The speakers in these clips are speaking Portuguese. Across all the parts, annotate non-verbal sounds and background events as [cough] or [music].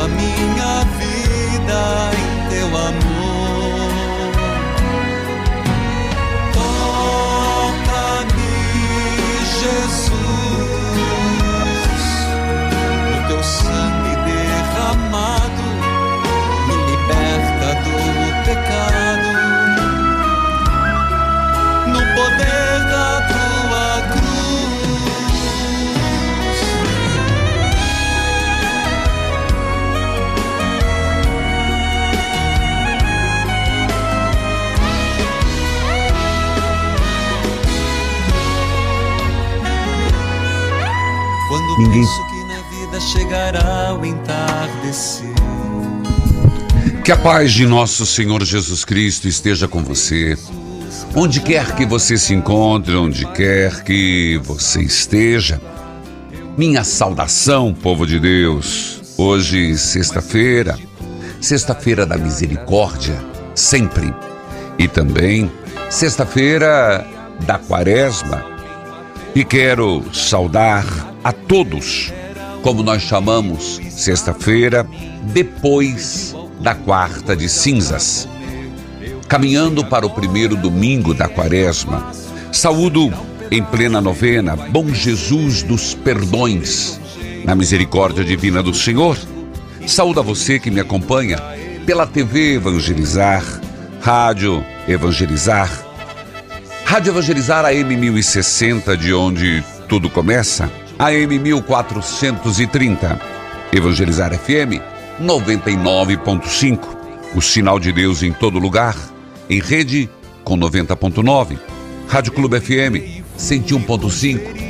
renova minha vida em teu amor. Toca-me, Jesus, o teu sangue derramado me liberta do pecado. No poder da tua Ninguém- penso que na vida chegará o entardecer. Que a paz de nosso Senhor Jesus Cristo esteja com você. Onde quer que você se encontre, onde quer que você esteja. Minha saudação, povo de Deus. Hoje, sexta-feira, sexta-feira da misericórdia, sempre. E também sexta-feira da quaresma. E quero saudar a todos, como nós chamamos, sexta-feira, depois da quarta de cinzas. Caminhando para o primeiro domingo da quaresma, saúdo em plena novena, Bom Jesus dos Perdões, na misericórdia divina do Senhor. Saúdo a você que me acompanha pela TV Evangelizar, Rádio Evangelizar, Rádio Evangelizar AM 1060, de onde tudo começa, AM 1430. Evangelizar FM 99.5. O sinal de Deus em todo lugar, em rede com 90.9. Rádio Clube FM 101.5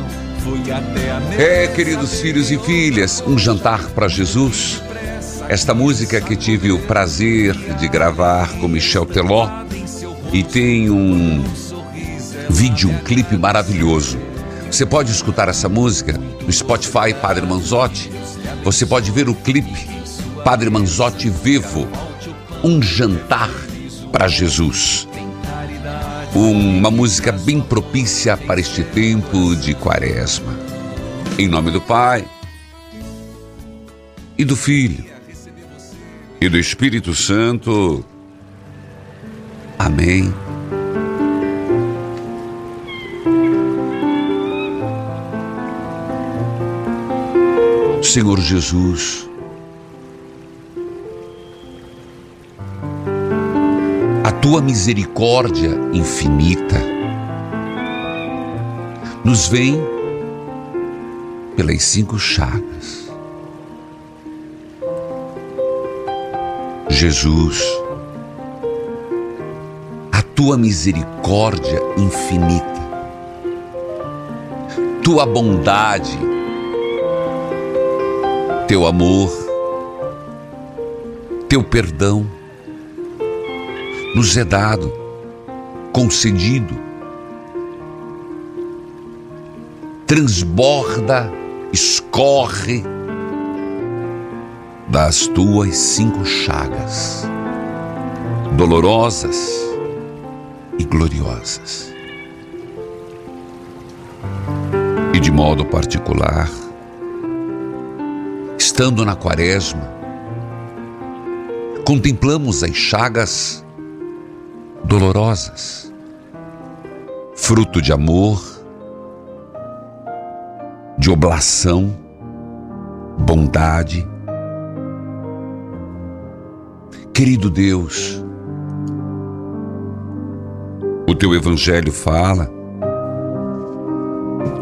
É, queridos filhos e filhas, um jantar para Jesus. Esta música que tive o prazer de gravar com Michel Teló e tem um vídeo, um clipe maravilhoso. Você pode escutar essa música no Spotify Padre Manzotti. Você pode ver o clipe Padre Manzotti Vivo, um jantar para Jesus. Uma música bem propícia para este tempo de quaresma. Em nome do Pai e do Filho e do Espírito Santo. Amém. Senhor Jesus, a tua misericórdia infinita nos vem pelas cinco chagas. Jesus, a tua misericórdia infinita, tua bondade, teu amor, teu perdão, nos é dado, concedido, transborda, escorre das tuas cinco chagas, dolorosas e gloriosas. E de modo particular, estando na quaresma, contemplamos as chagas dolorosas, fruto de amor, de oblação, bondade. Querido Deus, o teu evangelho fala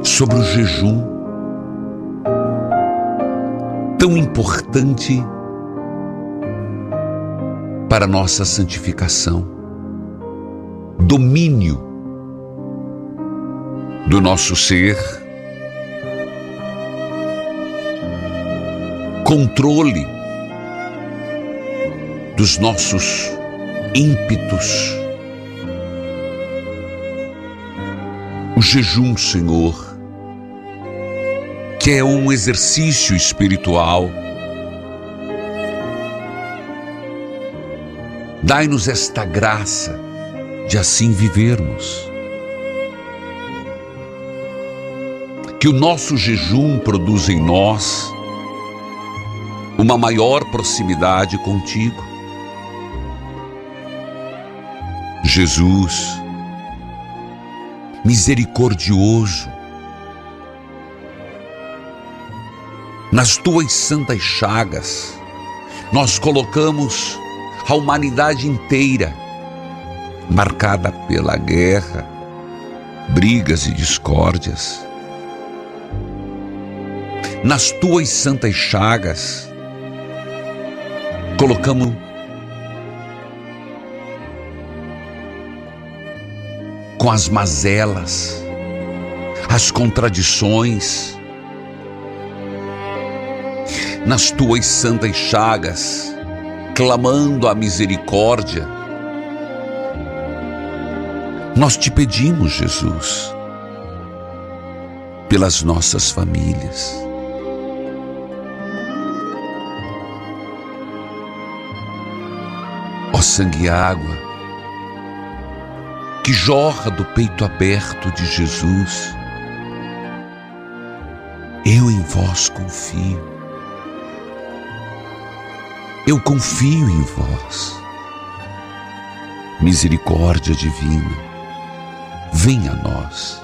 sobre o jejum tão importante para nossa santificação, domínio do nosso ser, controle dos nossos ímpetos. O jejum, Senhor, que é um exercício espiritual. Dai-nos esta graça de assim vivermos. Que o nosso jejum produza em nós uma maior proximidade contigo. Jesus, misericordioso, nas tuas santas chagas, nós colocamos a humanidade inteira marcada pela guerra, brigas e discórdias. Nas tuas santas chagas, colocamos com as mazelas, as contradições, nas tuas santas chagas, clamando a misericórdia. Nós te pedimos, Jesus, pelas nossas famílias. Ó sangue e água, que jorra do peito aberto de Jesus, eu em vós confio. Eu confio em vós. Misericórdia divina, venha a nós.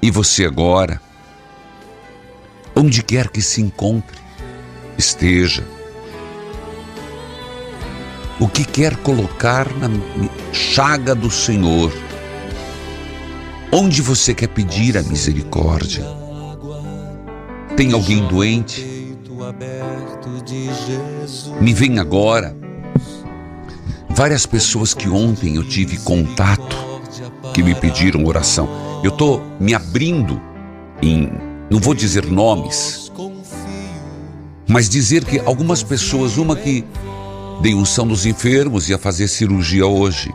E você agora, onde quer que se encontre, esteja, o que quer colocar na chaga do Senhor, onde você quer pedir a misericórdia. Tem alguém doente? Me vem agora várias pessoas que ontem eu tive contato que me pediram oração. Eu estou me abrindo em, não vou dizer nomes, mas dizer que algumas pessoas, uma que dei unção dos enfermos ia fazer cirurgia hoje,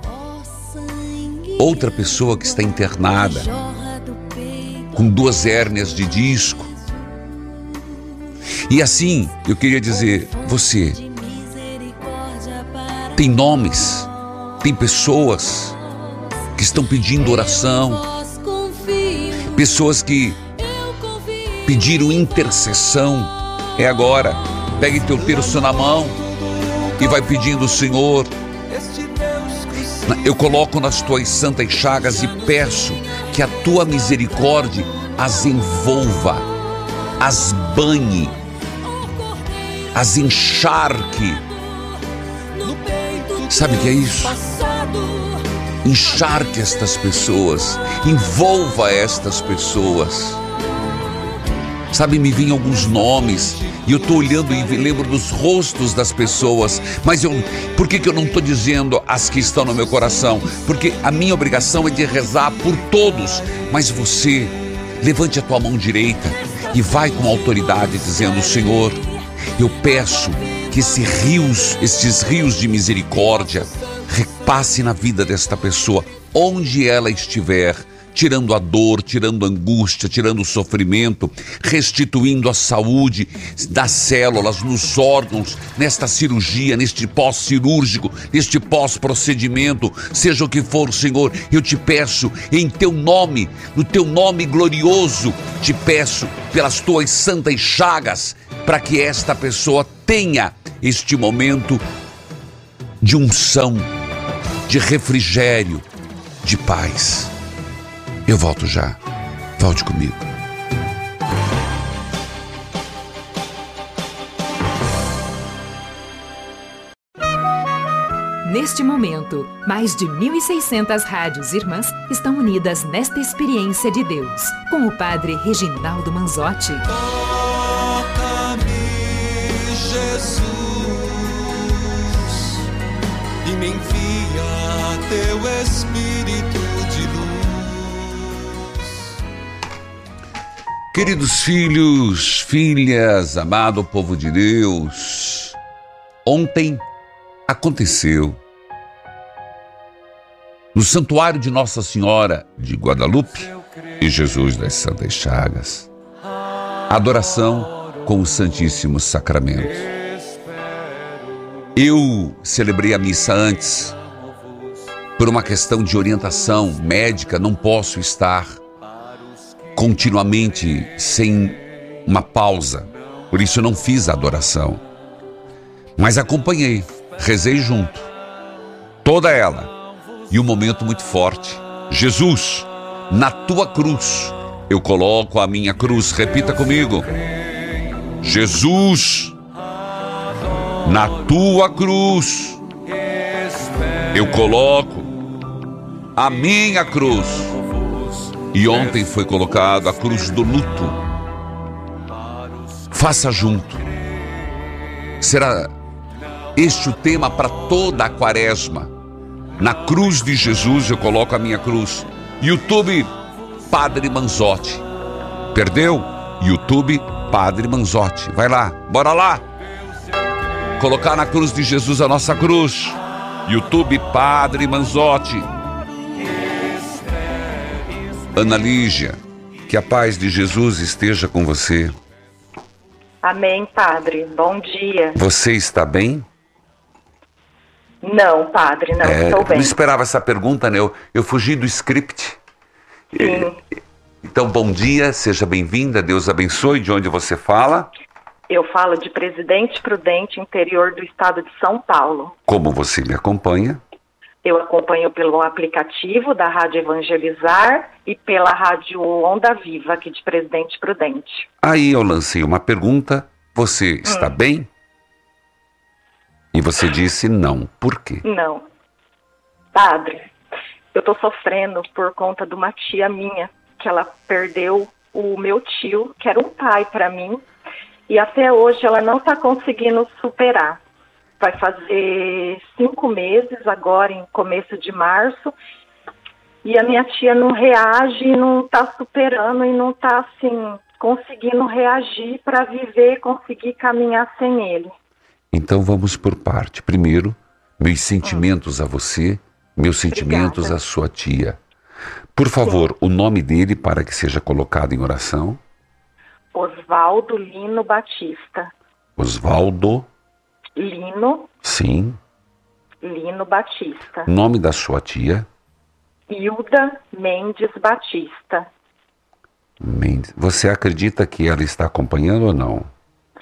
outra pessoa que está internada com duas hérnias de disco, e assim, eu queria dizer, você tem nomes, tem pessoas que estão pedindo oração, pessoas que pediram intercessão. É agora. Pegue teu terço na mão e vai pedindo, Senhor. Eu coloco nas tuas santas chagas e peço que a tua misericórdia as envolva, as banhe as encharque. Sabe o que é isso? Encharque estas pessoas, envolva estas pessoas. Sabe, me vêm alguns nomes e eu estou olhando e lembro dos rostos das pessoas, mas eu, por que, que eu não estou dizendo as que estão no meu coração? Porque a minha obrigação é de rezar por todos, mas você, levante a tua mão direita e vai com autoridade dizendo: Senhor, eu peço que esses rios, esses rios de misericórdia, repasse na vida desta pessoa, onde ela estiver, tirando a dor, tirando a angústia, tirando o sofrimento, restituindo a saúde das células, nos órgãos, nesta cirurgia, neste pós-cirúrgico, neste pós-procedimento, seja o que for, Senhor, eu te peço em teu nome, no teu nome glorioso, te peço pelas tuas santas chagas, para que esta pessoa tenha este momento de unção, de refrigério, de paz. Eu volto já. Volte comigo. Neste momento, mais de 1.600 rádios irmãs estão unidas nesta experiência de Deus, com o Padre Reginaldo Manzotti. Toca-me, Jesus, e me envia teu Espírito de luz. Queridos filhos, filhas, amado povo de Deus, ontem aconteceu no santuário de Nossa Senhora de Guadalupe e Jesus das Santas Chagas, adoração com o Santíssimo Sacramento. Eu celebrei a missa antes. Por uma questão de orientação médica, não posso estar continuamente sem uma pausa. Por isso eu não fiz a adoração. Mas acompanhei, rezei junto. Toda ela. E um momento muito forte. Jesus, na tua cruz, eu coloco a minha cruz. Repita comigo. Jesus, na tua cruz, eu coloco a minha cruz. E ontem foi colocado a cruz do luto. Faça junto. Será este o tema para toda a quaresma. Na cruz de Jesus eu coloco a minha cruz. YouTube, Padre Manzotti. Perdeu? YouTube, Padre Manzotti. Vai lá, bora lá. Colocar na cruz de Jesus a nossa cruz. YouTube, Padre Manzotti. Ana Lígia, que a paz de Jesus esteja com você. Amém, padre. Bom dia. Você está bem? Não, padre, não É, estou bem. Não esperava essa pergunta, né? Eu, eu fugi do script. Sim. Então, bom dia, seja bem-vinda, Deus abençoe. De onde você fala? Eu falo de Presidente Prudente, interior do estado de São Paulo. Como você me acompanha? Eu acompanho pelo aplicativo da Rádio Evangelizar e pela Rádio Onda Viva, aqui de Presidente Prudente. Aí eu lancei uma pergunta: você está Hum. bem? E você disse não. Por quê? Não. Padre, eu estou sofrendo por conta de uma tia minha, que ela perdeu o meu tio, que era um pai para mim, e até hoje ela não está conseguindo superar. Vai fazer cinco meses agora, em começo de março, e a minha tia não reage, não está superando e não está assim conseguindo reagir para viver, conseguir caminhar sem ele. Então vamos por parte. Primeiro, meus sentimentos a você, meus sentimentos Obrigada. à sua tia. Por favor, o nome dele para que seja colocado em oração. Oswaldo Lino Batista. Osvaldo, Lino sim. Lino Batista. Nome da sua tia. Hilda Mendes Batista. Mendes. Você acredita que ela está acompanhando ou não?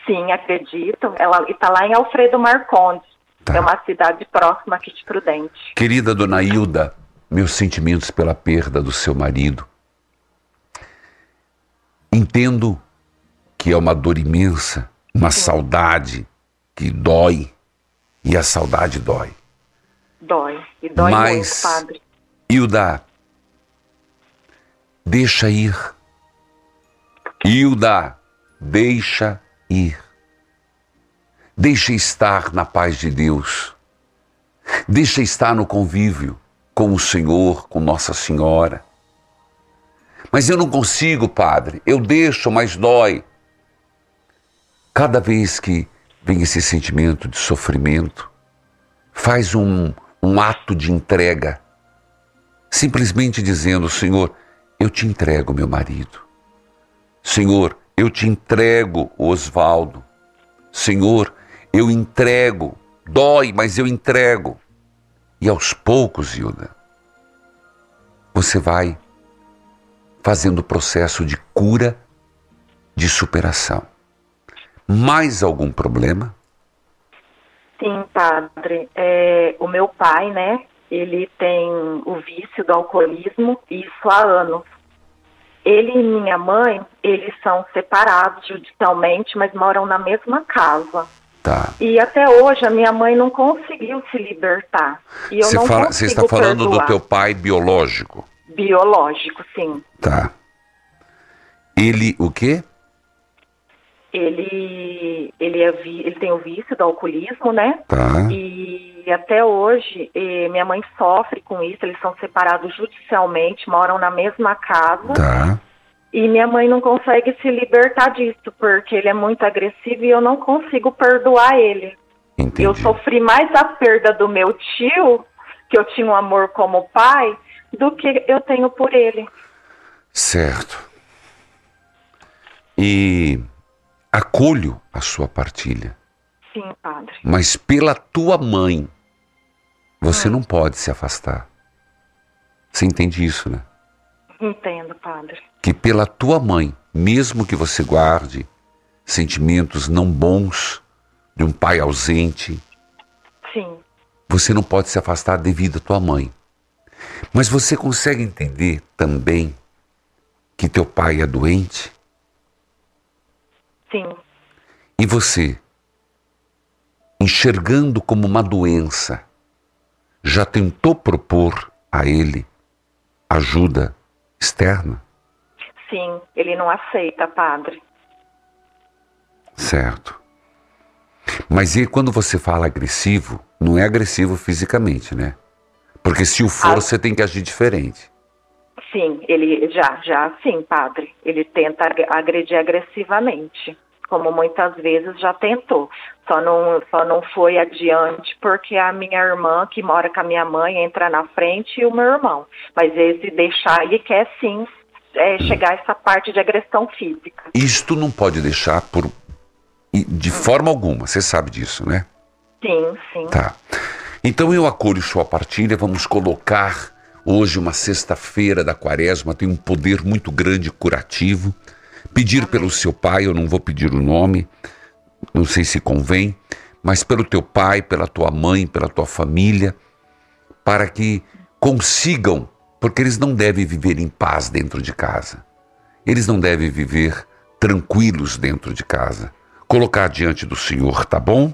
Sim, acredito. Ela está lá em Alfredo Marcondes. Tá. É uma cidade próxima aqui de Prudente. Querida dona Hilda, meus sentimentos pela perda do seu marido. Entendo que é uma dor imensa, uma saudade que dói, e a saudade dói. Dói. E dói Mas- muito, padre. Hilda, deixa ir. Hilda, deixa ir. Deixa estar na paz de Deus. Deixa estar no convívio com o Senhor, com Nossa Senhora. Mas eu não consigo, Padre. Eu deixo, mas dói. Cada vez que vem esse sentimento de sofrimento, faz um, um ato de entrega simplesmente dizendo: Senhor, eu te entrego meu marido. Senhor, eu te entrego Osvaldo. Senhor, eu entrego. Dói, mas eu entrego. E aos poucos, Hilda, você vai fazendo o processo de cura, de superação. Mais algum problema? Sim, padre. É, o meu pai, né? Ele tem o vício do alcoolismo, e isso há anos. Ele e minha mãe, eles são separados judicialmente, mas moram na mesma casa. Tá. E até hoje a minha mãe não conseguiu se libertar. E eu Você não fala- consigo você está falando perdoar. do teu pai biológico. Biológico, sim. Tá. Ele o quê? Ele, ele, é vi- ele tem o vício do alcoolismo, né? Tá. E até hoje eh, minha mãe sofre com isso. Eles são separados judicialmente, moram na mesma casa. Tá. E minha mãe não consegue se libertar disso, porque ele é muito agressivo e eu não consigo perdoar ele. Entendi. Eu sofri mais a perda do meu tio, que eu tinha um amor como pai, do que eu tenho por ele. Certo. E acolho a sua partilha, Sim, padre. mas pela tua mãe, você não pode se afastar. Você entende isso, né? Entendo, padre. Que pela tua mãe, mesmo que você guarde sentimentos não bons de um pai ausente, Sim, você não pode se afastar devido à tua mãe. Mas você consegue entender também que teu pai é doente sim, e você, enxergando como uma doença, já tentou propor a ele ajuda externa? sim. Ele não aceita, padre. Certo. Mas e quando você fala agressivo, não é agressivo fisicamente, né? Porque se o for, Ah. você tem que agir diferente. Sim, ele já, já sim, padre. Ele tenta ag- agredir agressivamente, como muitas vezes já tentou. Só não, só não foi adiante porque a minha irmã, que mora com a minha mãe, entra na frente e o meu irmão. Mas esse deixar, ele quer sim é, chegar a essa parte de agressão física. Isto não pode deixar por de forma alguma, você sabe disso, né? Sim, sim. Tá. Então eu acolho sua partilha, vamos colocar hoje uma sexta-feira da quaresma, tem um poder muito grande curativo. Pedir pelo seu pai, eu não vou pedir o nome, não sei se convém, mas pelo teu pai, pela tua mãe, pela tua família, para que consigam, porque eles não devem viver em paz dentro de casa. Eles não devem viver tranquilos dentro de casa. Colocar diante do Senhor, tá bom?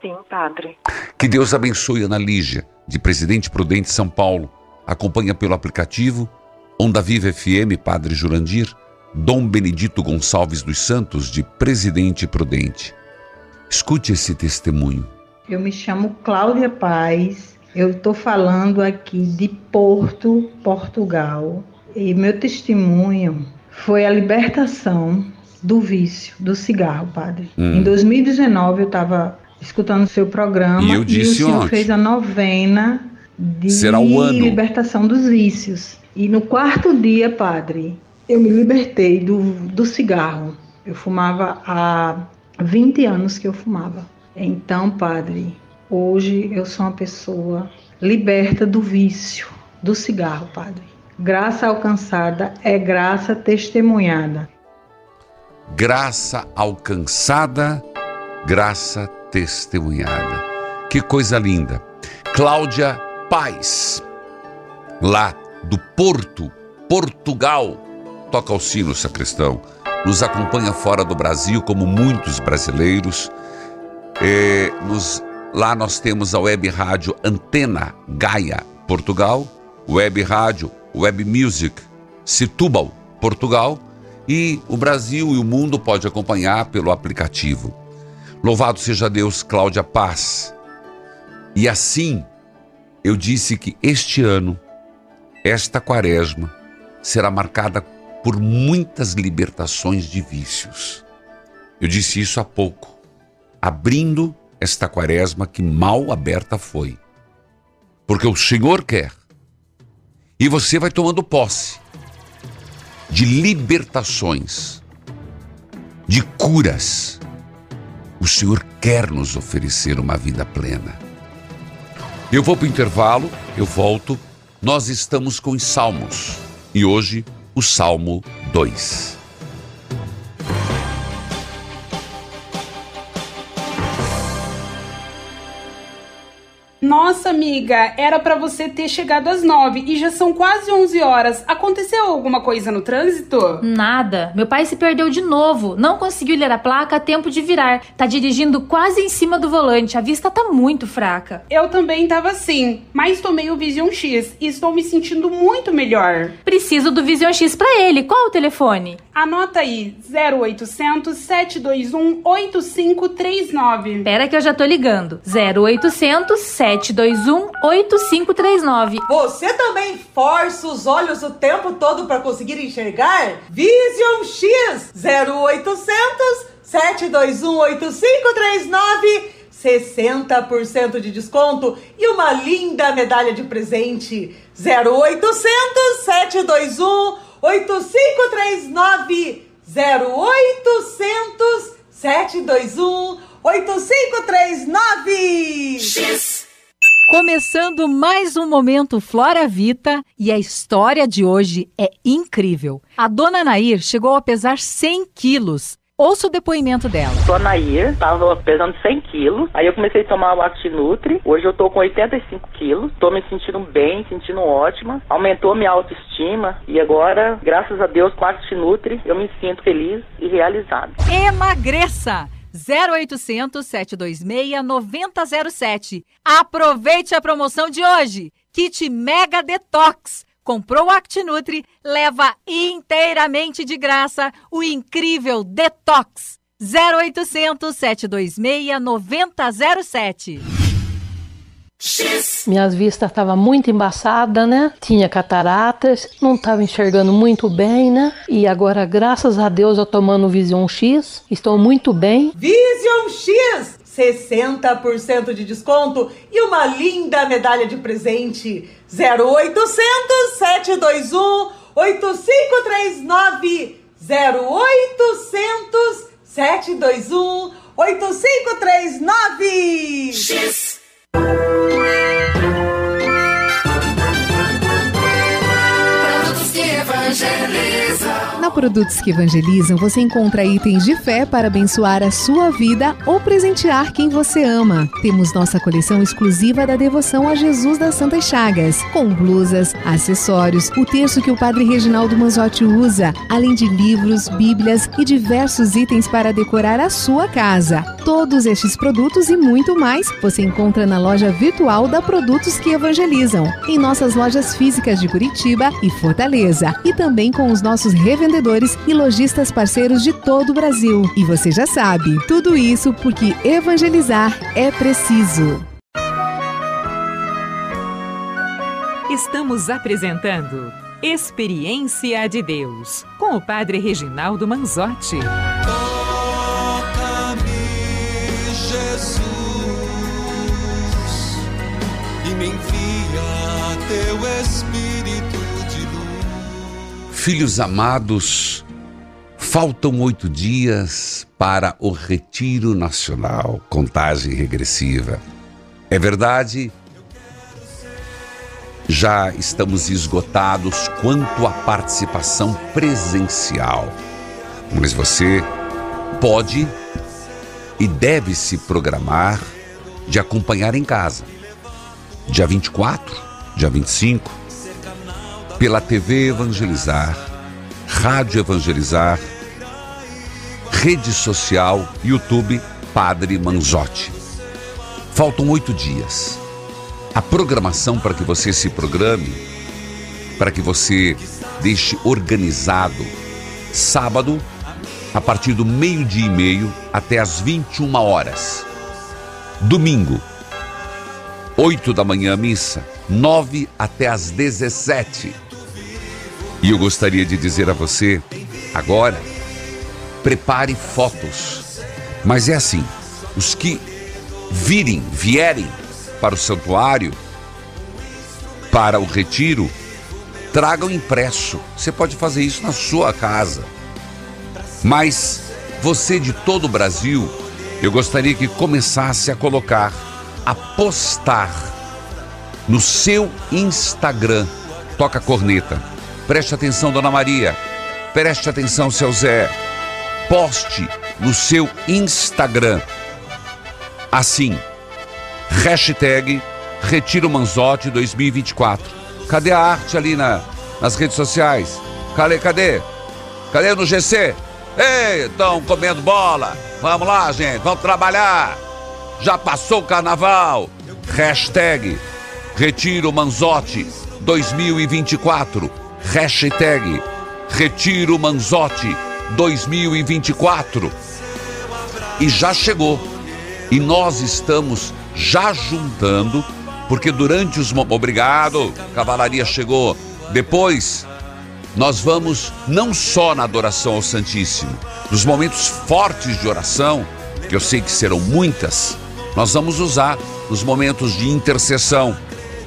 Sim, padre. Que Deus abençoe Ana Lígia, de Presidente Prudente, São Paulo. Acompanha pelo aplicativo Onda Viva FM, Padre Jurandir, Dom Benedito Gonçalves dos Santos, de Presidente Prudente. Escute esse testemunho. Eu me chamo Cláudia Paz. Eu estou falando aqui de Porto, Portugal. E meu testemunho foi a libertação do vício do cigarro, padre. Hum. Em 2019 eu estava escutando o seu programa E eu disse o senhor ontem. fez a novena de Será o ano. libertação dos vícios. E no quarto dia, padre, eu me libertei do, do cigarro. Eu fumava há 20 anos que eu fumava. Então, padre, hoje eu sou uma pessoa liberta do vício, do cigarro, padre. Graça alcançada é graça testemunhada. Graça alcançada, graça testemunhada. Que coisa linda. Cláudia Paz, lá do Porto, Portugal, toca o sino, sacristão. Nos acompanha fora do Brasil, como muitos brasileiros. É, nos- lá nós temos a web rádio Antena Gaia, Portugal, web rádio Web Music Setúbal, Portugal, e o Brasil e o mundo pode acompanhar pelo aplicativo. Louvado seja Deus, Cláudia Paz. E assim, eu disse que este ano, esta quaresma, será marcada por muitas libertações de vícios. Eu disse isso há pouco, abrindo esta quaresma que mal aberta foi. Porque o Senhor quer. E você vai tomando posse de libertações, de curas. O Senhor quer nos oferecer uma vida plena. Eu vou para o intervalo, eu volto. Nós estamos com os Salmos e hoje o Salmo 2. Nossa, amiga, era para você ter chegado às nove e já são quase onze horas. Aconteceu alguma coisa no trânsito? Nada. Meu pai se perdeu de novo. Não conseguiu ler a placa a tempo de virar. Tá dirigindo quase em cima do volante. A vista tá muito fraca. Eu também tava assim, mas tomei o Vision X e estou me sentindo muito melhor. Preciso do Vision X pra ele. Qual o telefone? Anota aí: 0800 721 8539. Pera que eu já tô ligando. 0800 721 8539. Você também força os olhos o tempo todo para conseguir enxergar? Vision X 0800 721 8539 60% de desconto e uma linda medalha de presente. 0800 721 8539 0800 721 8539 X. Começando mais um momento Flora Vita e a história de hoje é incrível. A dona Nair chegou a pesar 100 quilos. Ouça o depoimento dela. Sou a Nair, tava pesando 100 quilos. Aí eu comecei a tomar o Actinutri. Hoje eu tô com 85 quilos. Tô me sentindo bem, sentindo ótima. Aumentou minha autoestima. E agora, graças a Deus, com o Actinutri, eu me sinto feliz e realizado. Emagreça! 0800 726 9007. Aproveite a promoção de hoje. Kit Mega Detox. Comprou o ActiNutri, leva inteiramente de graça o incrível Detox. 0800 726 9007. X. Minhas vistas estavam muito embaçadas, né? Tinha cataratas, não estava enxergando muito bem, né? E agora, graças a Deus, eu tomando o Vision X, estou muito bem. Vision X! 60% de desconto e uma linda medalha de presente. 0800 721 8539 0800 721 8539 X Na Produtos que Evangelizam você encontra itens de fé para abençoar a sua vida ou presentear quem você ama. Temos nossa coleção exclusiva da devoção a Jesus das Santas Chagas, com blusas, acessórios, o terço que o Padre Reginaldo Manzotti usa, além de livros, bíblias e diversos itens para decorar a sua casa. Todos estes produtos e muito mais você encontra na loja virtual da Produtos que Evangelizam, em nossas lojas físicas de Curitiba e Fortaleza, e também com os nossos revendedores e lojistas parceiros de todo o Brasil. E você já sabe, tudo isso porque evangelizar é preciso. Estamos apresentando Experiência de Deus com o Padre Reginaldo Manzotti. Teu Espírito Filhos amados, faltam oito dias para o Retiro Nacional, contagem regressiva. É verdade, já estamos esgotados quanto à participação presencial, mas você pode e deve se programar de acompanhar em casa. Dia 24, dia 25, pela TV Evangelizar, Rádio Evangelizar, rede social, YouTube Padre Manzotti. Faltam oito dias. A programação para que você se programe, para que você deixe organizado. Sábado, a partir do meio-dia e meio até as 21 horas. Domingo, 8 da manhã missa, 9 até as 17. E eu gostaria de dizer a você, agora, prepare fotos. Mas é assim, os que virem, vierem para o santuário, para o retiro, tragam impresso. Você pode fazer isso na sua casa. Mas você de todo o Brasil, eu gostaria que começasse a colocar, a postar no seu Instagram. Toca corneta. Preste atenção, Dona Maria. Preste atenção, seu Zé. Poste no seu Instagram. Assim, hashtag Retiro Manzotti 2024. Cadê a arte ali na, nas redes sociais? Cadê, cadê? Cadê no GC? Ei, estão comendo bola. Vamos lá, gente, vamos trabalhar. Já passou o carnaval. Hashtag Retiro Manzotti 2024. Hashtag Retiro Manzotti 2024. E já chegou. E nós estamos já juntando, porque durante os. Obrigado, cavalaria chegou. Depois, nós vamos não só na adoração ao Santíssimo, nos momentos fortes de oração, que eu sei que serão muitas, nós vamos usar nos momentos de intercessão.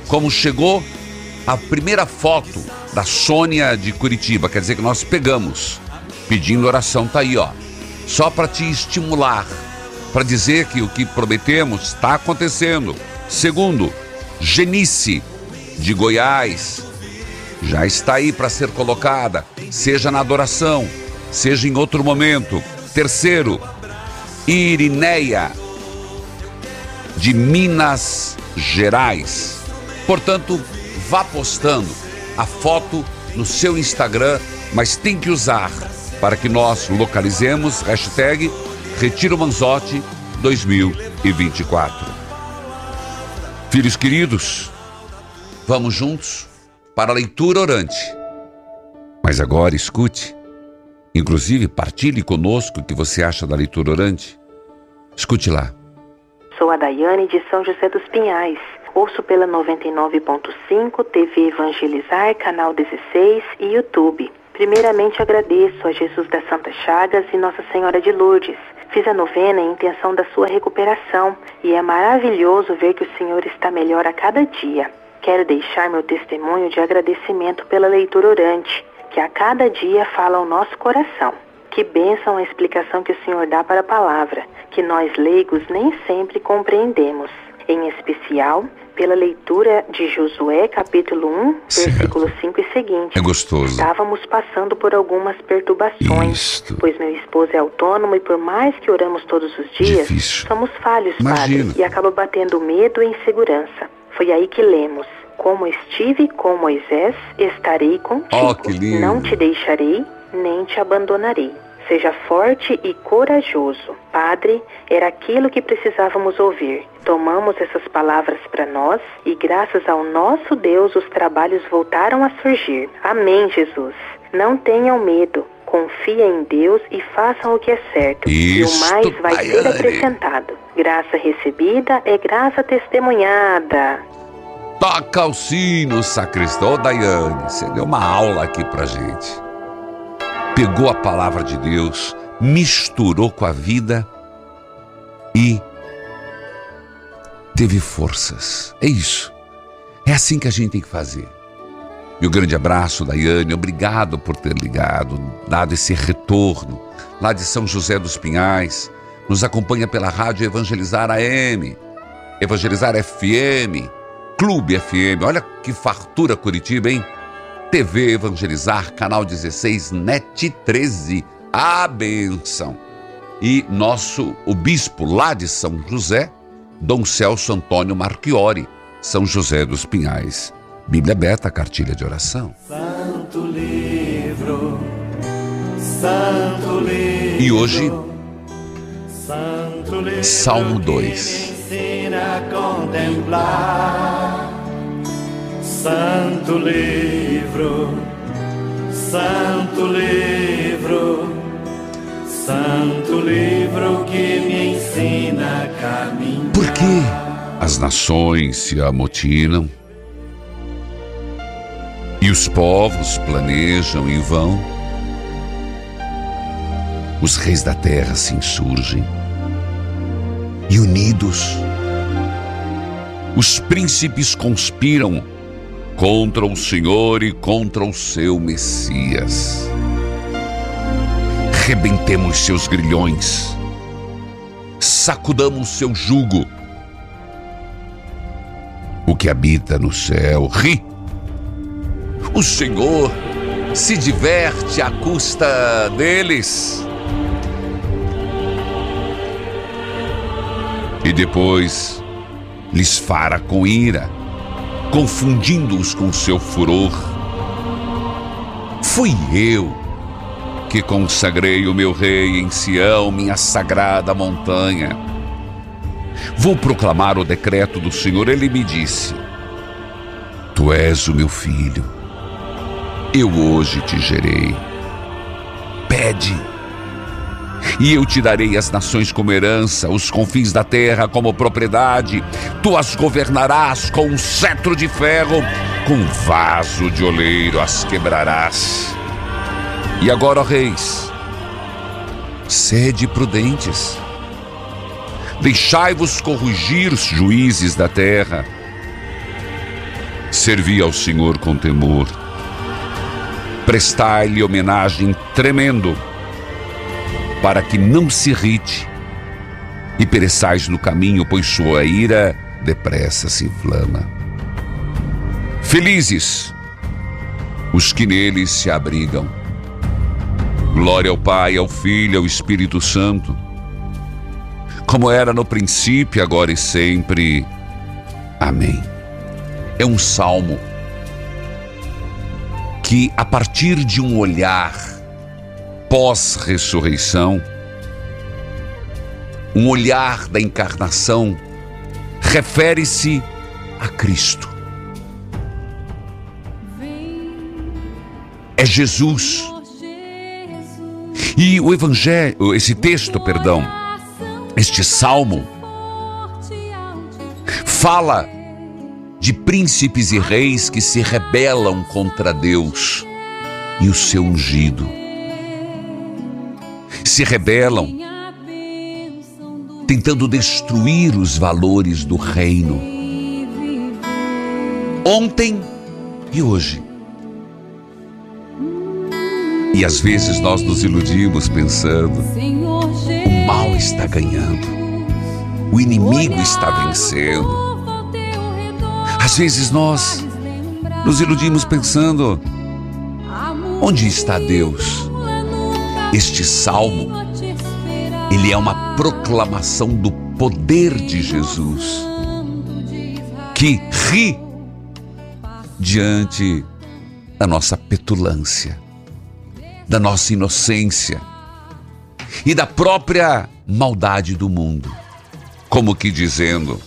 Como chegou a primeira foto da Sônia de Curitiba, quer dizer que nós pegamos, pedindo oração, tá aí, ó. Só para te estimular, para dizer que o que prometemos está acontecendo. Segundo, Genice de Goiás já está aí para ser colocada, seja na adoração, seja em outro momento. Terceiro, Irineia de Minas Gerais. Portanto, vá postando a foto no seu Instagram, mas tem que usar para que nós localizemos hashtag Retiro Manzotti 2024. Filhos queridos, vamos juntos para a leitura orante. Mas agora escute, inclusive partilhe conosco o que você acha da leitura orante. Escute lá. Sou a Daiane de São José dos Pinhais. Ouço pela 99.5 TV Evangelizar, canal 16 e YouTube. Primeiramente agradeço a Jesus das Santas Chagas e Nossa Senhora de Lourdes. Fiz a novena em intenção da sua recuperação e é maravilhoso ver que o Senhor está melhor a cada dia. Quero deixar meu testemunho de agradecimento pela leitura orante, que a cada dia fala ao nosso coração. Que bênção a explicação que o Senhor dá para a palavra, que nós leigos nem sempre compreendemos. Em especial, pela leitura de Josué, capítulo 1, versículo 5 e seguinte. É gostoso. Estávamos passando por algumas perturbações, Isto. pois meu esposo é autônomo e por mais que oramos todos os dias, Difícil. somos falhos, Imagina. padre, e acaba batendo medo e insegurança. Foi aí que lemos: Como estive com Moisés, estarei contigo. Oh, que lindo. Não te deixarei, nem te abandonarei. Seja forte e corajoso. Padre, era aquilo que precisávamos ouvir. Tomamos essas palavras para nós e, graças ao nosso Deus, os trabalhos voltaram a surgir. Amém, Jesus. Não tenham medo. Confiem em Deus e façam o que é certo. e o mais vai ser acrescentado. Graça recebida é graça testemunhada. Toca o sino, sacristão. Ô, Daiane, você deu uma aula aqui pra gente. Pegou a palavra de Deus, misturou com a vida e teve forças. É isso. É assim que a gente tem que fazer. Meu grande abraço, Daiane. Obrigado por ter ligado, dado esse retorno lá de São José dos Pinhais. Nos acompanha pela rádio Evangelizar AM, Evangelizar FM, Clube FM. Olha que fartura Curitiba, hein? TV Evangelizar, canal 16, NET 13. A benção. E nosso, o bispo lá de São José, Dom Celso Antônio Marchiori, São José dos Pinhais. Bíblia aberta, cartilha de oração. Santo livro, Santo livro. E hoje, Santo livro Salmo que 2. me ensina a contemplar. Santo livro, Santo livro, Santo livro que me ensina a caminhar. Por que as nações se amotinam? E os povos planejam em vão? Os reis da terra se insurgem. E unidos, os príncipes conspiram contra o Senhor e contra o seu Messias. Rebentemos seus grilhões, sacudamos seu jugo. O que habita no céu ri. O Senhor se diverte à custa deles. E depois lhes fara com ira, confundindo-os com seu furor. Fui eu que consagrei o meu rei em Sião, minha sagrada montanha. Vou proclamar o decreto do Senhor. Ele me disse: Tu és o meu filho, eu hoje te gerei. Pede, e eu te darei as nações como herança, os confins da terra como propriedade. Tu as governarás com um cetro de ferro, com um vaso de oleiro as quebrarás. E agora, ó reis, sede prudentes. Deixai-vos corrigir os juízes da terra. Servi ao Senhor com temor. Prestai-lhe homenagem tremendo, para que não se irrite e pereçais no caminho, pois sua ira depressa se inflama. Felizes os que neles se abrigam. Glória ao Pai, ao Filho, ao Espírito Santo, como era no princípio, agora e sempre. Amém. É um salmo que, a partir de um olhar pós-ressurreição, um olhar da encarnação, refere-se a Cristo. É Jesus. E o evangelho, esse texto, perdão, este salmo fala de príncipes e reis que se rebelam contra Deus e o seu ungido. Se rebelam tentando destruir os valores do reino. Ontem e hoje. E às vezes nós nos iludimos pensando: o mal está ganhando, o inimigo está vencendo. Às vezes nós nos iludimos pensando: onde está Deus? Este salmo, ele é uma proclamação do poder de Jesus, que ri diante da nossa petulância, da nossa inocência e da própria maldade do mundo, como que dizendo: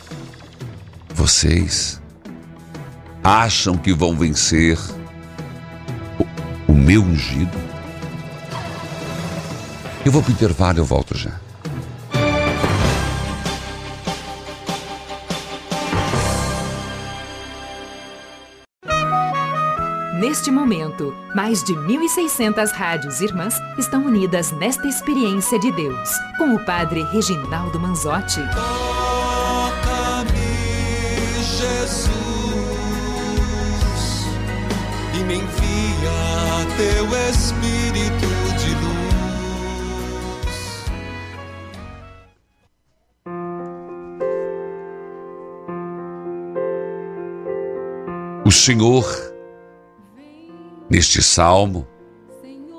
vocês acham que vão vencer o, o meu ungido? Eu vou para o intervalo, eu volto já. Neste momento, mais de 1.600 rádios irmãs estão unidas nesta experiência de Deus, com o Padre Reginaldo Manzotti. Toca-me, Jesus, e me envia teu Espírito O Senhor, neste Salmo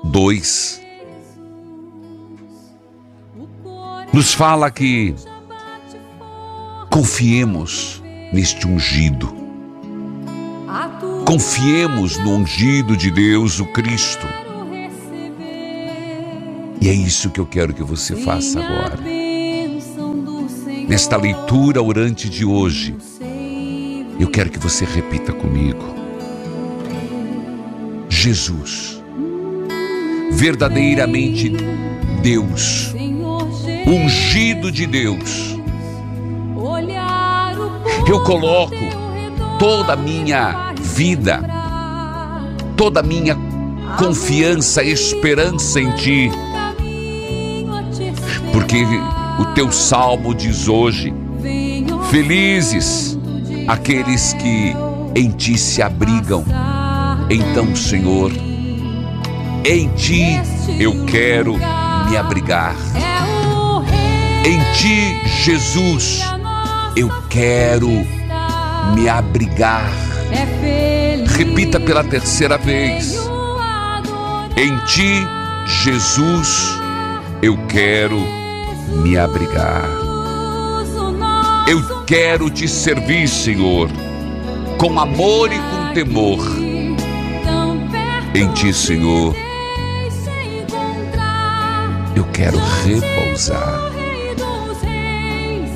2, nos fala que confiemos neste ungido. Confiemos no ungido de Deus, o Cristo. E é isso que eu quero que você faça agora. Nesta leitura orante de hoje, eu quero que você repita comigo. Jesus, verdadeiramente Deus, ungido de Deus. Eu coloco toda a minha vida, toda a minha confiança, esperança em Ti, porque o teu salmo diz hoje: Felizes aqueles que em Ti se abrigam. Então, Senhor, em Ti eu quero me abrigar. Em Ti, Jesus, eu quero me abrigar. Repita pela terceira vez. Em Ti, Jesus, eu quero me abrigar. Eu quero te servir, Senhor, com amor e com temor. Em ti, Senhor, eu quero repousar.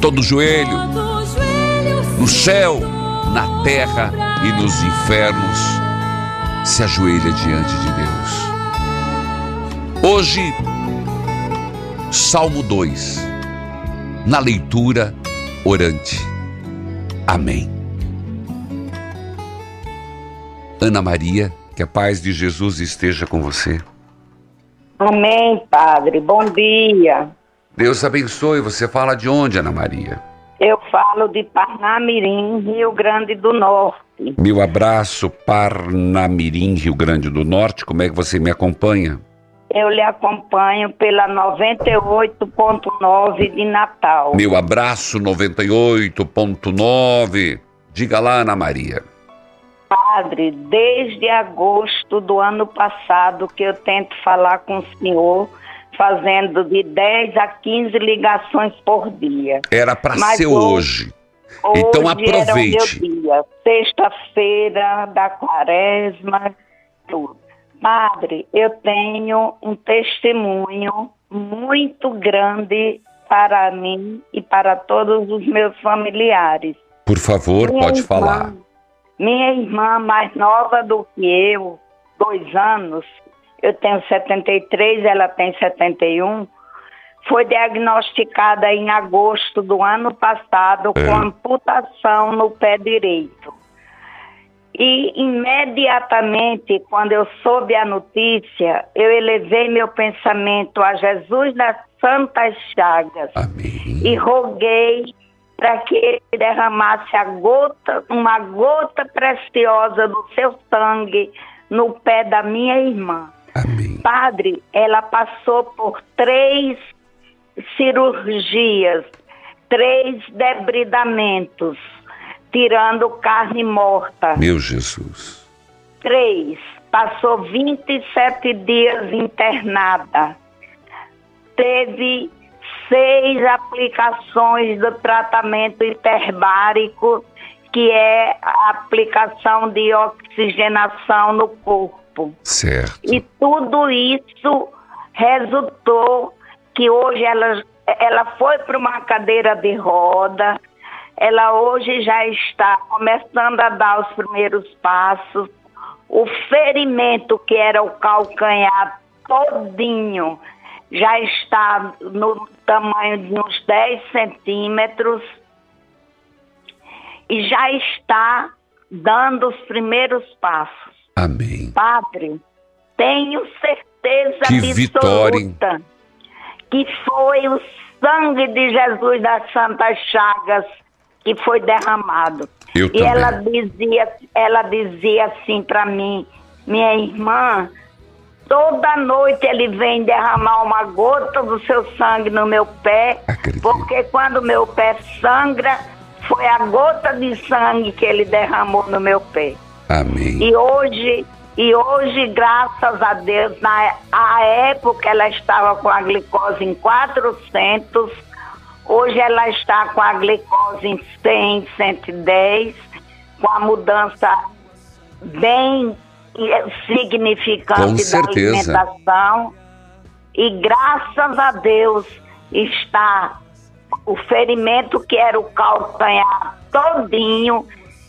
Todo joelho, no céu, na terra e nos infernos, se ajoelha diante de Deus. Hoje, Salmo 2, na leitura orante. Amém. Ana Maria, que a paz de Jesus esteja com você. Amém, Padre. Bom dia. Deus abençoe. Você fala de onde, Ana Maria? Eu falo de Parnamirim, Rio Grande do Norte. Meu abraço, Parnamirim, Rio Grande do Norte. Como é que você me acompanha? Eu lhe acompanho pela 98.9 de Natal. Meu abraço, 98.9. Diga lá, Ana Maria. Padre, desde agosto do ano passado que eu tento falar com o senhor, fazendo de 10 a 15 ligações por dia. Era para ser hoje. hoje. Então aproveite. Sexta-feira da quaresma, tudo. Padre, eu tenho um testemunho muito grande para mim e para todos os meus familiares. Por favor, minha pode irmã, falar. Minha irmã mais nova do que eu, dois anos, eu tenho 73, ela tem 71, foi diagnosticada em agosto do ano passado é. com amputação no pé direito. E imediatamente, quando eu soube a notícia, eu elevei meu pensamento a Jesus das Santas Chagas Amém. e roguei para que ele derramasse a gota, uma gota preciosa do seu sangue no pé da minha irmã. Amém. Padre, ela passou por três cirurgias, três debridamentos tirando carne morta. Meu Jesus. Três. Passou 27 dias internada. Teve seis aplicações do tratamento hiperbárico, que é a aplicação de oxigenação no corpo. Certo. E tudo isso resultou que hoje ela, ela foi para uma cadeira de roda, ela hoje já está começando a dar os primeiros passos. O ferimento que era o calcanhar todinho já está no tamanho de uns 10 centímetros e já está dando os primeiros passos. Amém. Padre, tenho certeza que absoluta vitória. que foi o sangue de Jesus das Santas Chagas que foi derramado. Eu e também. ela dizia, ela dizia assim para mim, minha irmã, toda noite ele vem derramar uma gota do seu sangue no meu pé, Acredito. porque quando meu pé sangra, foi a gota de sangue que ele derramou no meu pé. Amém. E hoje, e hoje, graças a Deus, na a época ela estava com a glicose em 400, hoje ela está com a glicose em 100, 110, com a mudança bem eh, significante Com da certeza. alimentação. E graças a Deus está o ferimento que era o calcanhar todinho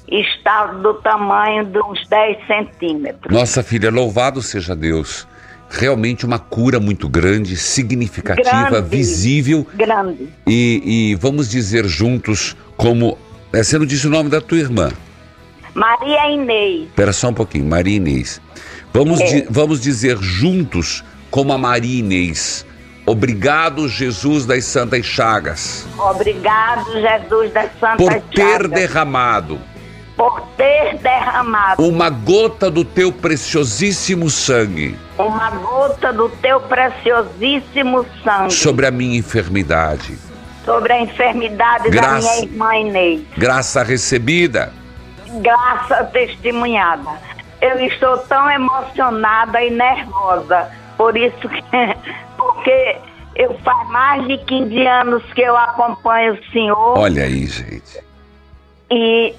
está do tamanho de uns 10 centímetros. Nossa filha, louvado seja Deus. Realmente uma cura muito grande, significativa, Grande. visível. Grande. E, e vamos dizer juntos como. é, Você não disse o nome da tua irmã. Maria Inês, Espera só um pouquinho, Maria Inês. Vamos, É. di- vamos dizer juntos como a Maria Inês. Obrigado, Jesus das Santas Chagas, obrigado Jesus das Santas por ter Chagas, derramado por ter derramado uma gota do teu preciosíssimo sangue uma gota do teu preciosíssimo sangue sobre a minha enfermidade. sobre a enfermidade Graça. da minha irmã Inês. Graça recebida. Graça testemunhada. Eu estou tão emocionada e nervosa. Por isso que. [laughs] Porque Eu faz mais de 15 anos que eu acompanho o senhor. Olha aí, gente. E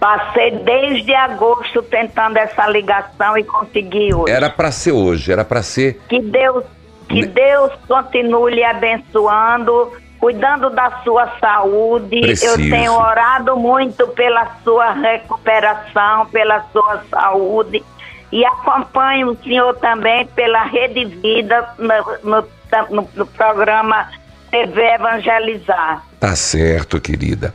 passei desde agosto tentando essa ligação e consegui hoje. Era para ser hoje, era para ser. Que Deus, que Deus continue lhe abençoando, cuidando da sua saúde. Preciso. Eu tenho orado muito pela sua recuperação, pela sua saúde. E acompanho o senhor também pela Rede Vida no, no, no, no programa TV Evangelizar. Tá certo, querida.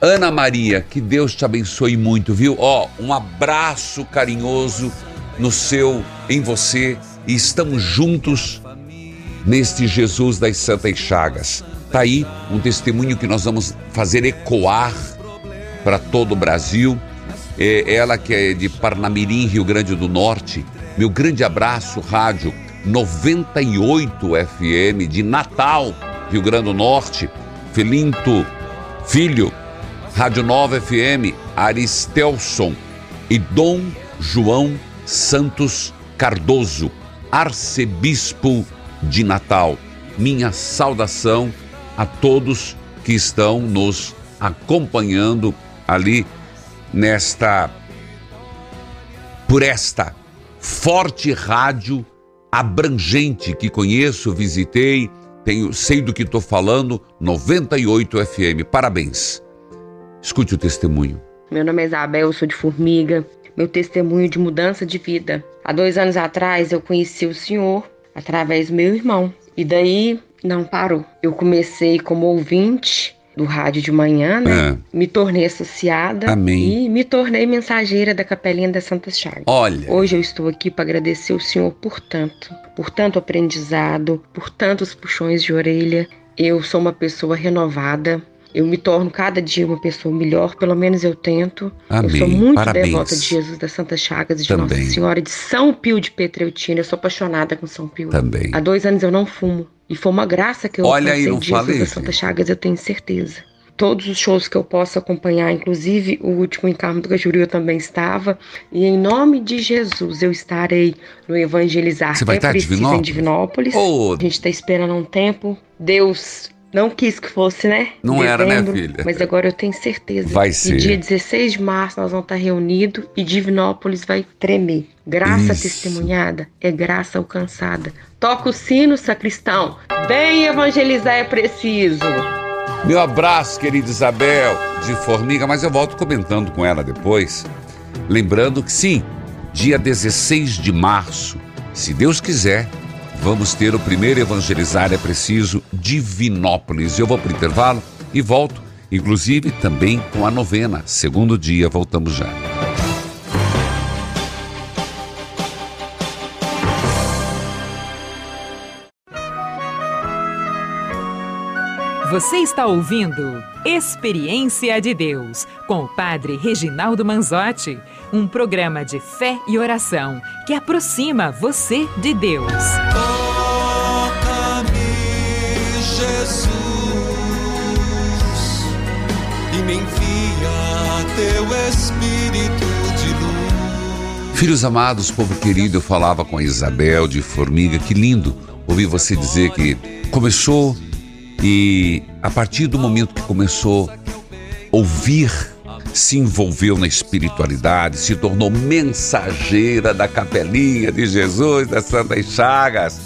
Ana Maria, que Deus te abençoe muito, viu? Ó, um abraço carinhoso no seu, em você, e estamos juntos neste Jesus das Santas Chagas. Tá aí um testemunho que nós vamos fazer ecoar para todo o Brasil. É, ela que é de Parnamirim, Rio Grande do Norte. Meu grande abraço, rádio 98 FM de Natal, Rio Grande do Norte. Felinto Filho, Rádio Nova FM, Aristelson e Dom João Santos Cardoso, arcebispo de Natal. Minha saudação a todos que estão nos acompanhando ali nesta por esta forte rádio abrangente que conheço, visitei, tenho, sei do que estou falando, 98 FM. Parabéns. Escute o testemunho. Meu nome é Isabel, eu sou de Formiga. Meu testemunho de mudança de vida. Há dois anos atrás eu conheci o senhor através do meu irmão. E daí não parou. Eu comecei como ouvinte do rádio de manhã, né? É. Me tornei associada Amém. e me tornei mensageira da Capelinha das Santas Chagas. Olha. Hoje eu estou aqui para agradecer o Senhor por tanto, por tanto aprendizado, por tantos puxões de orelha. Eu sou uma pessoa renovada. Eu me torno cada dia uma pessoa melhor, pelo menos eu tento. Amém. Eu sou muito Parabéns. devota de Jesus das Santas Chagas e de Também. Nossa Senhora de São Pio de Petreutina. Eu sou apaixonada com São Pio. Também. Há dois anos eu não fumo. E foi uma graça que eu Olha aí, não Jesus falei, das Santas Chagas, eu tenho certeza. Todos os shows que eu posso acompanhar, inclusive o último Encarno do Cajuru eu também estava. E em nome de Jesus eu estarei no Evangelizar. Você vai estar em Divinópolis? em Divinópolis. Oh. A gente está esperando um tempo. Deus não quis que fosse, né? Não era, né, Dezembro, filha? Mas agora eu tenho certeza. Vai ser. dia 16 de março nós vamos estar reunidos e Divinópolis vai tremer. Graça Isso. testemunhada é graça alcançada. Toca o sino, sacristão. Vem evangelizar é preciso. Meu abraço, querida Isabel, de Formiga, mas eu volto comentando com ela depois. Lembrando que sim, dia 16 de março, se Deus quiser, vamos ter o primeiro Evangelizar é Preciso Divinópolis. Eu vou para o intervalo e volto, inclusive também com a novena. Segundo dia, voltamos já. Você está ouvindo Experiência de Deus com o Padre Reginaldo Manzotti, um programa de fé e oração que aproxima você de Deus. Toca-me, Jesus, e me envia teu Espírito de luz. Filhos amados, povo querido, eu falava com a Isabel de Formiga, que lindo ouvir você dizer que começou e a partir do momento que começou a ouvir, se envolveu na espiritualidade, se tornou mensageira da capelinha de Jesus das Santas Chagas.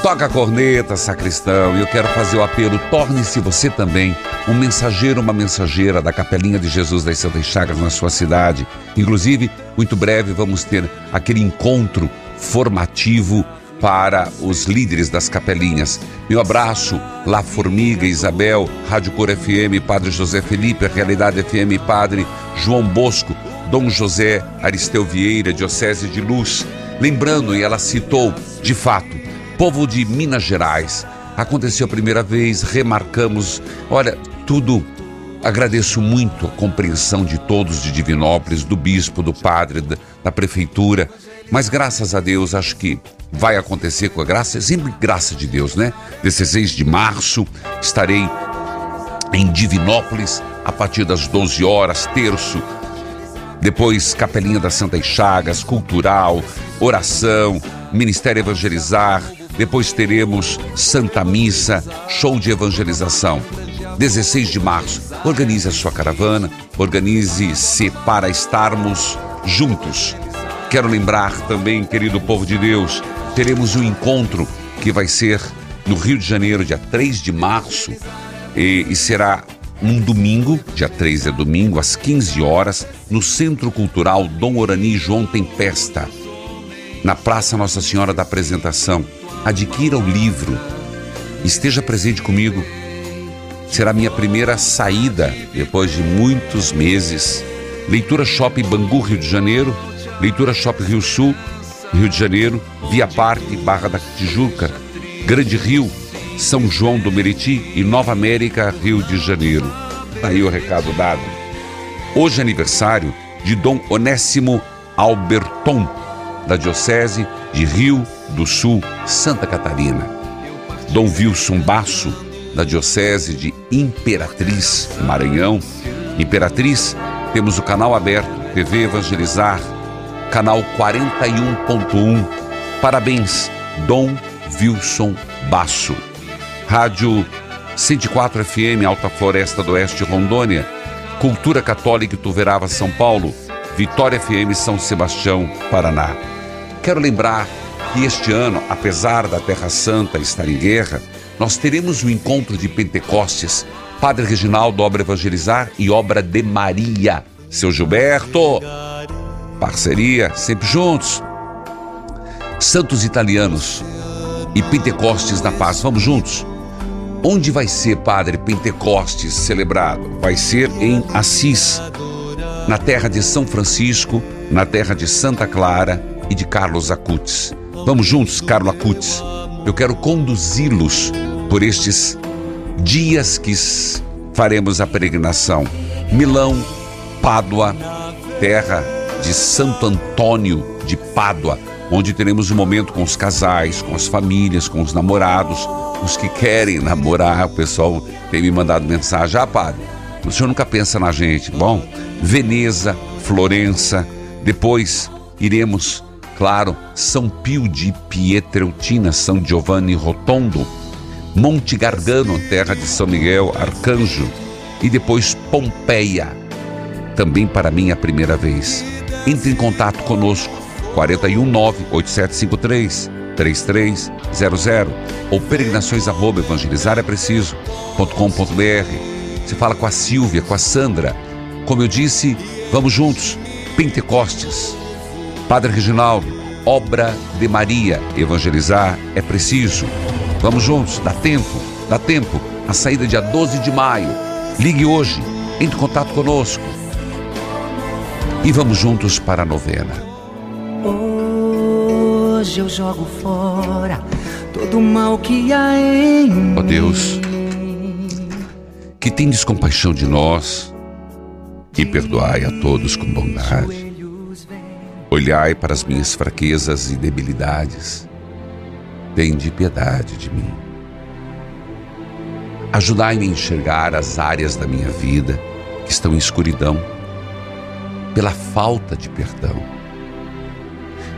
Toca a corneta, sacristão, e eu quero fazer o apelo: torne-se você também um mensageiro, uma mensageira da Capelinha de Jesus das Santas Chagas na sua cidade. Inclusive, muito breve vamos ter aquele encontro formativo para os líderes das capelinhas. Meu abraço, La Formiga, Isabel, Rádio Cor FM, Padre José Felipe, Realidade FM, Padre João Bosco, Dom José Aristeu Vieira, Diocese de Luz. Lembrando, e ela citou, de fato, povo de Minas Gerais. Aconteceu a primeira vez, remarcamos. Olha, tudo. Agradeço muito a compreensão de todos de Divinópolis, do bispo, do padre, da, da prefeitura. Mas graças a Deus, acho que vai acontecer com a graça, sempre graça de Deus, né? 16 de março estarei em Divinópolis a partir das 12 horas, terço. Depois, Capelinha das Santas Chagas, cultural, oração, Ministério Evangelizar, depois teremos Santa Missa, show de evangelização. 16 de março, organize a sua caravana, organize-se para estarmos juntos. Quero lembrar também, querido povo de Deus, teremos um encontro que vai ser no Rio de Janeiro, dia 3 de março, e, e será um domingo, dia 3 é domingo, às 15 horas, no Centro Cultural Dom Orani João Tempesta, na Praça Nossa Senhora da Apresentação. Adquira o livro, esteja presente comigo. Será minha primeira saída depois de muitos meses. Leitura Shopping Bangu, Rio de Janeiro, Leitura Shopping Rio Sul, Rio de Janeiro, Via Parque, Barra da Tijuca, Grande Rio, São João do Meriti e Nova América, Rio de Janeiro. Aí o recado dado. Hoje é aniversário de Dom Onésimo Alberton, da Diocese de Rio do Sul, Santa Catarina. Dom Wilson Basso, da Diocese de Imperatriz, Maranhão. Imperatriz, temos o canal aberto, TV Evangelizar, canal 41.1. Parabéns, Dom Wilson Basso. Rádio 104 FM, Alta Floresta do Oeste, Rondônia. Cultura Católica Tuverava, São Paulo. Vitória FM, São Sebastião, Paraná. Quero lembrar que este ano, apesar da Terra Santa estar em guerra, nós teremos o um encontro de Pentecostes. Padre Reginaldo, Obra Evangelizar e Obra de Maria. Seu Gilberto, parceria, sempre juntos. Santos Italianos e Pentecostes da Paz, vamos juntos. Onde vai ser, Padre, Pentecostes celebrado? Vai ser em Assis, na terra de São Francisco, na terra de Santa Clara e de Carlos Acutis. Vamos juntos, Carlos Acutis. Eu quero conduzi-los por estes dias que faremos a peregrinação. Milão, Pádua, terra de Santo Antônio de Pádua, onde teremos um momento com os casais, com as famílias, com os namorados, os que querem namorar. O pessoal tem me mandado mensagem: Ah, padre, o senhor nunca pensa na gente. Bom, Veneza, Florença, depois iremos, claro, São Pio de Pietreutina, São Giovanni Rotondo, Monte Gargano, terra de São Miguel Arcanjo, e depois Pompeia. Também para mim a primeira vez. Entre em contato conosco, 419 8753 3300 ou peregrinações arroba evangelizar é preciso.com.br. Você fala com a Silvia, com a Sandra. Como eu disse, vamos juntos. Pentecostes. Padre Reginaldo, obra de Maria. Evangelizar é preciso. Vamos juntos, dá tempo, dá tempo. A saída dia 12 de maio. Ligue hoje, entre em contato conosco. E vamos juntos para a novena. Hoje eu jogo fora todo o mal que há em Ó oh Deus, que tendes compaixão de nós e perdoai a todos com bondade. Olhai para as minhas fraquezas e debilidades. Tende piedade de mim. Ajudai-me a enxergar as áreas da minha vida que estão em escuridão pela falta de perdão.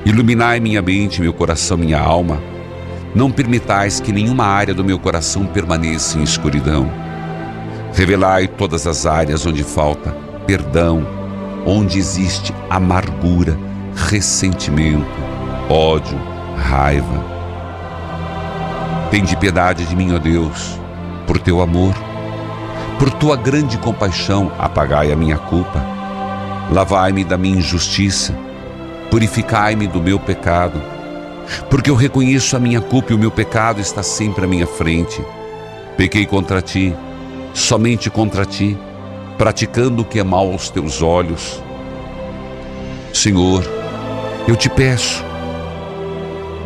Iluminai minha mente, meu coração, minha alma. Não permitais que nenhuma área do meu coração permaneça em escuridão. Revelai todas as áreas onde falta perdão, onde existe amargura, ressentimento, ódio, raiva. Tende piedade de mim, ó Deus, por teu amor, por tua grande compaixão, apagai a minha culpa. Lavai-me da minha injustiça, purificai-me do meu pecado, porque eu reconheço a minha culpa e o meu pecado está sempre à minha frente. Pequei contra ti, somente contra ti, praticando o que é mal aos teus olhos. Senhor, eu te peço,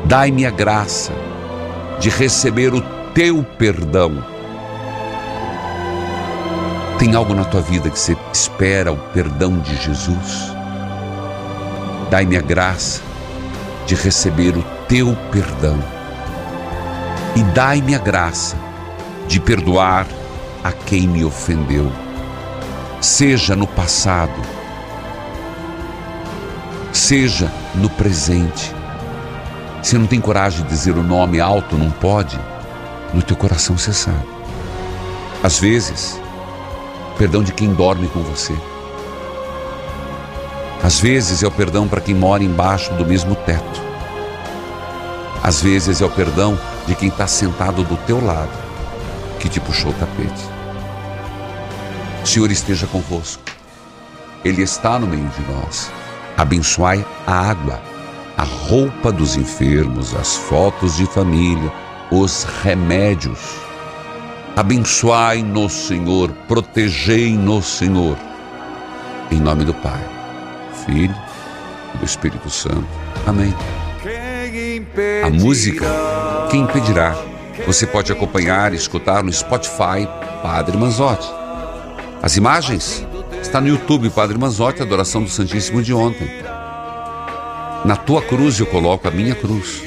dai-me a graça de receber o teu perdão. Tem algo na tua vida que você espera o perdão de Jesus? Dai-me a graça de receber o teu perdão. E dai-me a graça de perdoar a quem me ofendeu, seja no passado, seja no presente. Se não tem coragem de dizer o nome alto, não pode, no teu coração você sabe. Às vezes, perdão de quem dorme com você. Às vezes é o perdão para quem mora embaixo do mesmo teto. Às vezes é o perdão de quem está sentado do teu lado, que te puxou o tapete. O Senhor esteja convosco. Ele está no meio de nós. Abençoai a água, a roupa dos enfermos, as fotos de família, os remédios. Abençoai-nos, Senhor, protegei-nos, Senhor. Em nome do Pai, Filho e do Espírito Santo. Amém. A música, quem impedirá? Você pode acompanhar e escutar no Spotify Padre Manzotti. As imagens está no YouTube Padre Manzotti, Adoração do Santíssimo de ontem. Na tua cruz eu coloco a minha cruz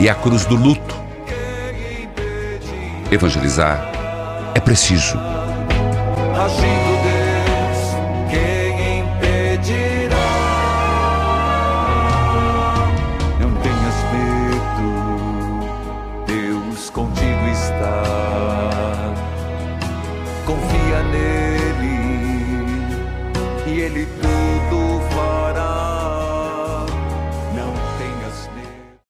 e a cruz do luto. Evangelizar é preciso.